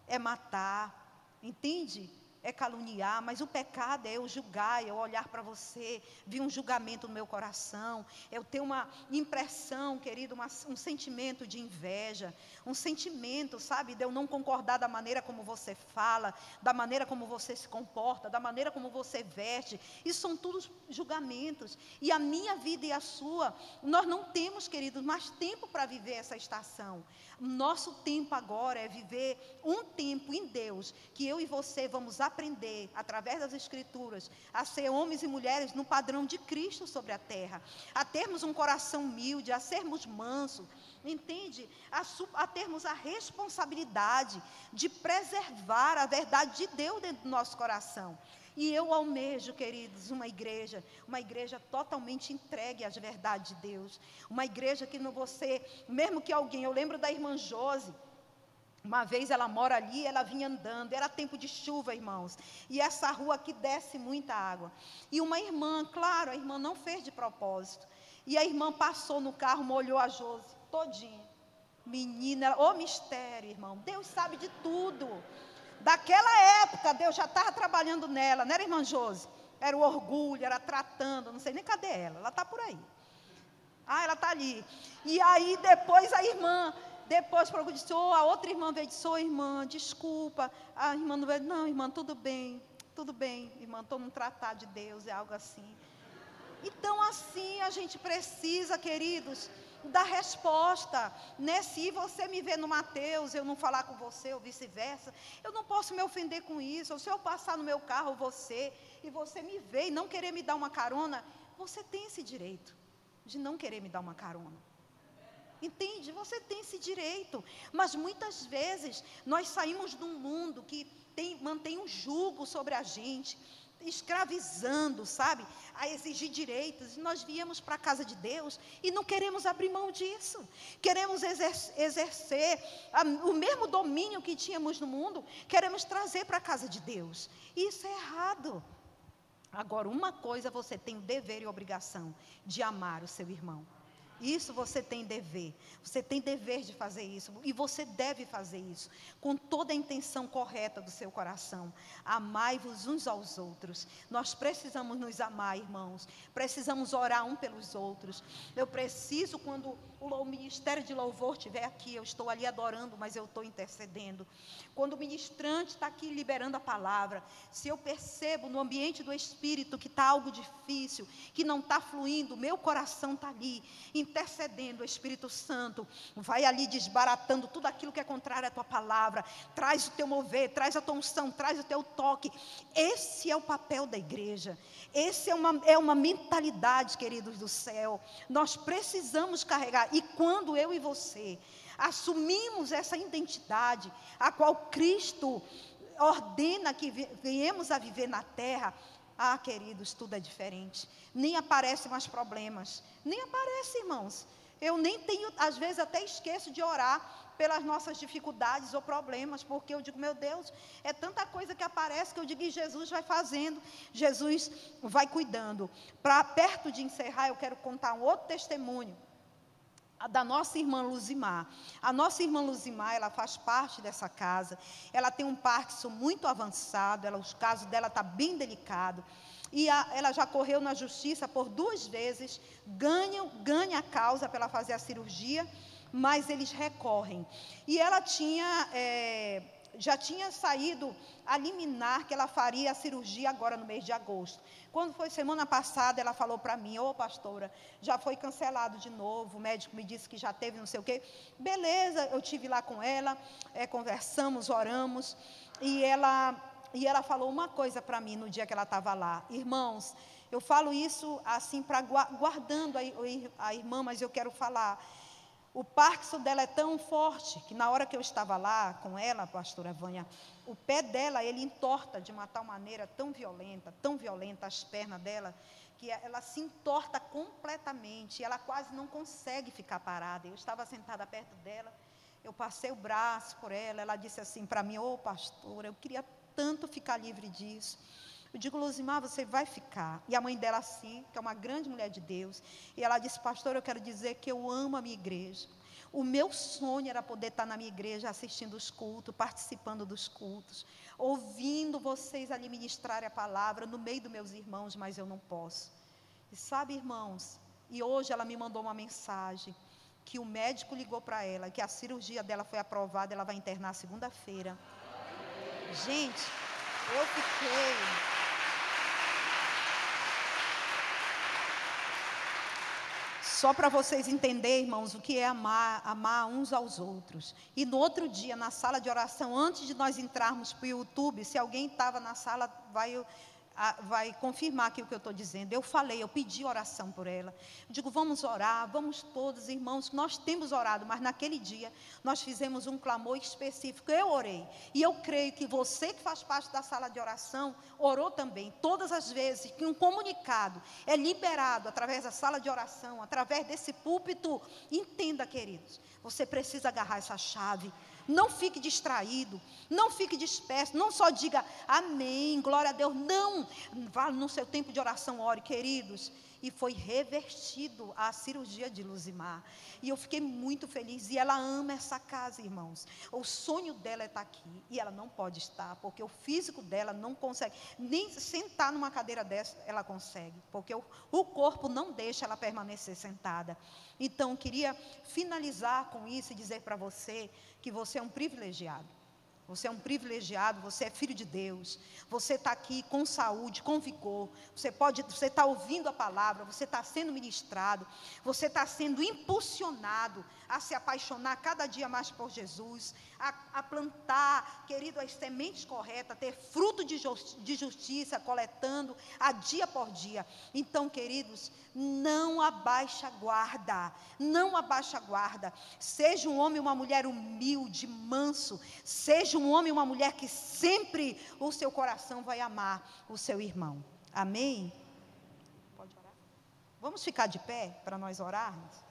é matar, entende? É caluniar, mas o pecado é eu julgar, é eu olhar para você, vir um julgamento no meu coração, eu ter uma impressão, querido, uma, um sentimento de inveja, um sentimento, sabe, de eu não concordar da maneira como você fala, da maneira como você se comporta, da maneira como você veste. Isso são todos julgamentos. E a minha vida e a sua, nós não temos, querido, mais tempo para viver essa estação. Nosso tempo agora é viver um tempo em Deus, que eu e você vamos aprender, através das Escrituras, a ser homens e mulheres no padrão de Cristo sobre a terra, a termos um coração humilde, a sermos mansos, entende? A, a, termos a responsabilidade de preservar a verdade de Deus dentro do nosso coração. E eu almejo, queridos, uma igreja, uma igreja totalmente entregue às verdades de Deus. Uma igreja que não você, mesmo que alguém, eu lembro da irmã Jose, uma vez ela mora ali, ela vinha andando, era tempo de chuva, irmãos. E essa rua aqui desce muita água. E uma irmã, claro, a irmã não fez de propósito. E a irmã passou no carro, molhou a Jose todinha. Menina, ô mistério, irmão. Deus sabe de tudo. Daquela época, Deus já estava trabalhando nela, não era irmã Josi? Era o orgulho, era tratando, não sei nem cadê ela, ela está por aí. Ah, ela está ali. E aí depois a irmã, depois disse, oh, a outra irmã veio e disse, oh, irmã, desculpa. A irmã não veio, não, irmã, tudo bem, tudo bem, irmã, estou num tratado de Deus, é algo assim. Então, assim a gente precisa, queridos, da resposta. Né? Se você me vê no Mateus, eu não falar com você, ou vice-versa, eu não posso me ofender com isso. Ou se eu passar no meu carro, você, e você me vê e não querer me dar uma carona, você tem esse direito de não querer me dar uma carona. Entende? Você tem esse direito. Mas muitas vezes nós saímos de um mundo que tem, mantém um jugo sobre a gente, escravizando, sabe? A exigir direitos. E nós viemos para a casa de Deus e não queremos abrir mão disso. Queremos exercer o mesmo domínio que tínhamos no mundo, queremos trazer para a casa de Deus. Isso é errado. Agora, uma coisa você tem o dever e obrigação de amar o seu irmão. Isso você tem dever. Você tem dever de fazer isso. E você deve fazer isso. Com toda a intenção correta do seu coração. Amai-vos uns aos outros. Nós precisamos nos amar, irmãos. Precisamos orar um pelos outros. Eu preciso, quando o ministério de louvor estiver aqui, eu estou ali adorando, mas eu estou intercedendo. Quando o ministrante está aqui liberando a palavra, se eu percebo no ambiente do Espírito que está algo difícil, que não está fluindo, meu coração está ali, intercedendo, o Espírito Santo vai ali desbaratando tudo aquilo que é contrário à tua palavra, traz o teu mover, traz a tua unção, traz o teu toque. Esse é o papel da igreja, esse é uma, é uma mentalidade, queridos do céu. Nós precisamos carregar, e quando eu e você assumimos essa identidade, a qual Cristo ordena que venhamos a viver na terra, ah, queridos, tudo é diferente. Nem aparecem mais problemas. Nem aparece, irmãos. Eu nem tenho, às vezes até esqueço de orar pelas nossas dificuldades ou problemas, porque eu digo, meu Deus, é tanta coisa que aparece que eu digo, e Jesus vai fazendo, Jesus vai cuidando. Para perto de encerrar, eu quero contar um outro testemunho da nossa irmã Luzimar. A nossa irmã Luzimar, ela faz parte dessa casa. Ela tem um Parkinson muito avançado, ela, os casos dela está bem delicado. E a, ela já correu na justiça por duas vezes, ganha, ganha a causa para ela fazer a cirurgia, mas eles recorrem. E ela tinha, é, já tinha saído a liminar que ela faria a cirurgia agora no mês de agosto. Quando foi semana passada, ela falou para mim: Ô oh, pastora, já foi cancelado de novo. O médico me disse que já teve não sei o quê. Beleza, eu tive lá com ela, é, conversamos, oramos. E ela, e ela falou uma coisa para mim no dia que ela estava lá: Irmãos, eu falo isso assim, para guardando a, a irmã, mas eu quero falar. O Parkinson dela é tão forte que na hora que eu estava lá com ela, a pastora Vânia, o pé dela, ele entorta de uma tal maneira tão violenta, tão violenta as pernas dela, que ela se entorta completamente, ela quase não consegue ficar parada. Eu estava sentada perto dela, eu passei o braço por ela, ela disse assim para mim, ô oh, pastora, eu queria tanto ficar livre disso. Eu digo, Luzimar, você vai ficar. E a mãe dela, assim, que é uma grande mulher de Deus, e ela disse, pastor, eu quero dizer que eu amo a minha igreja. O meu sonho era poder estar na minha igreja assistindo os cultos, participando dos cultos, ouvindo vocês ali ministrarem a palavra no meio dos meus irmãos, mas eu não posso. E sabe, irmãos, e hoje ela me mandou uma mensagem que o médico ligou para ela, que a cirurgia dela foi aprovada, ela vai internar segunda-feira. Gente, eu fiquei Só para vocês entenderem, irmãos, o que é amar, amar uns aos outros. E no outro dia, na sala de oração, antes de nós entrarmos para o YouTube, se alguém estava na sala, vai vai confirmar aqui o que eu estou dizendo. Eu falei, eu pedi oração por ela. Eu digo, vamos orar, vamos todos, irmãos. Nós temos orado, mas naquele dia nós fizemos um clamor específico. Eu orei. E eu creio que você que faz parte da sala de oração orou também. Todas as vezes que um comunicado é liberado através da sala de oração, através desse púlpito, entenda, queridos, você precisa agarrar essa chave não fique distraído, não fique disperso, não só diga amém, glória a Deus, não, vá no seu tempo de oração, ore, queridos. E foi revertido a cirurgia de Luzimar. E eu fiquei muito feliz. E ela ama essa casa, irmãos. O sonho dela é estar aqui. E ela não pode estar, porque o físico dela não consegue. Nem sentar numa cadeira dessa ela consegue. Porque o, o corpo não deixa ela permanecer sentada. Então, queria finalizar com isso e dizer para você que você é um privilegiado. Você é um privilegiado, você é filho de Deus. Você está aqui com saúde, com vigor. Você pode, você está ouvindo a palavra, você está sendo ministrado, você está sendo impulsionado a se apaixonar cada dia mais por Jesus, a, a plantar, querido, as sementes corretas, ter fruto de, de justiça, coletando a dia por dia. Então, queridos, não abaixa a guarda, não abaixa a guarda. Seja um homem, uma mulher humilde, manso, seja um homem, uma mulher que sempre o seu coração vai amar o seu irmão. Amém? Pode orar? Vamos ficar de pé para nós orarmos?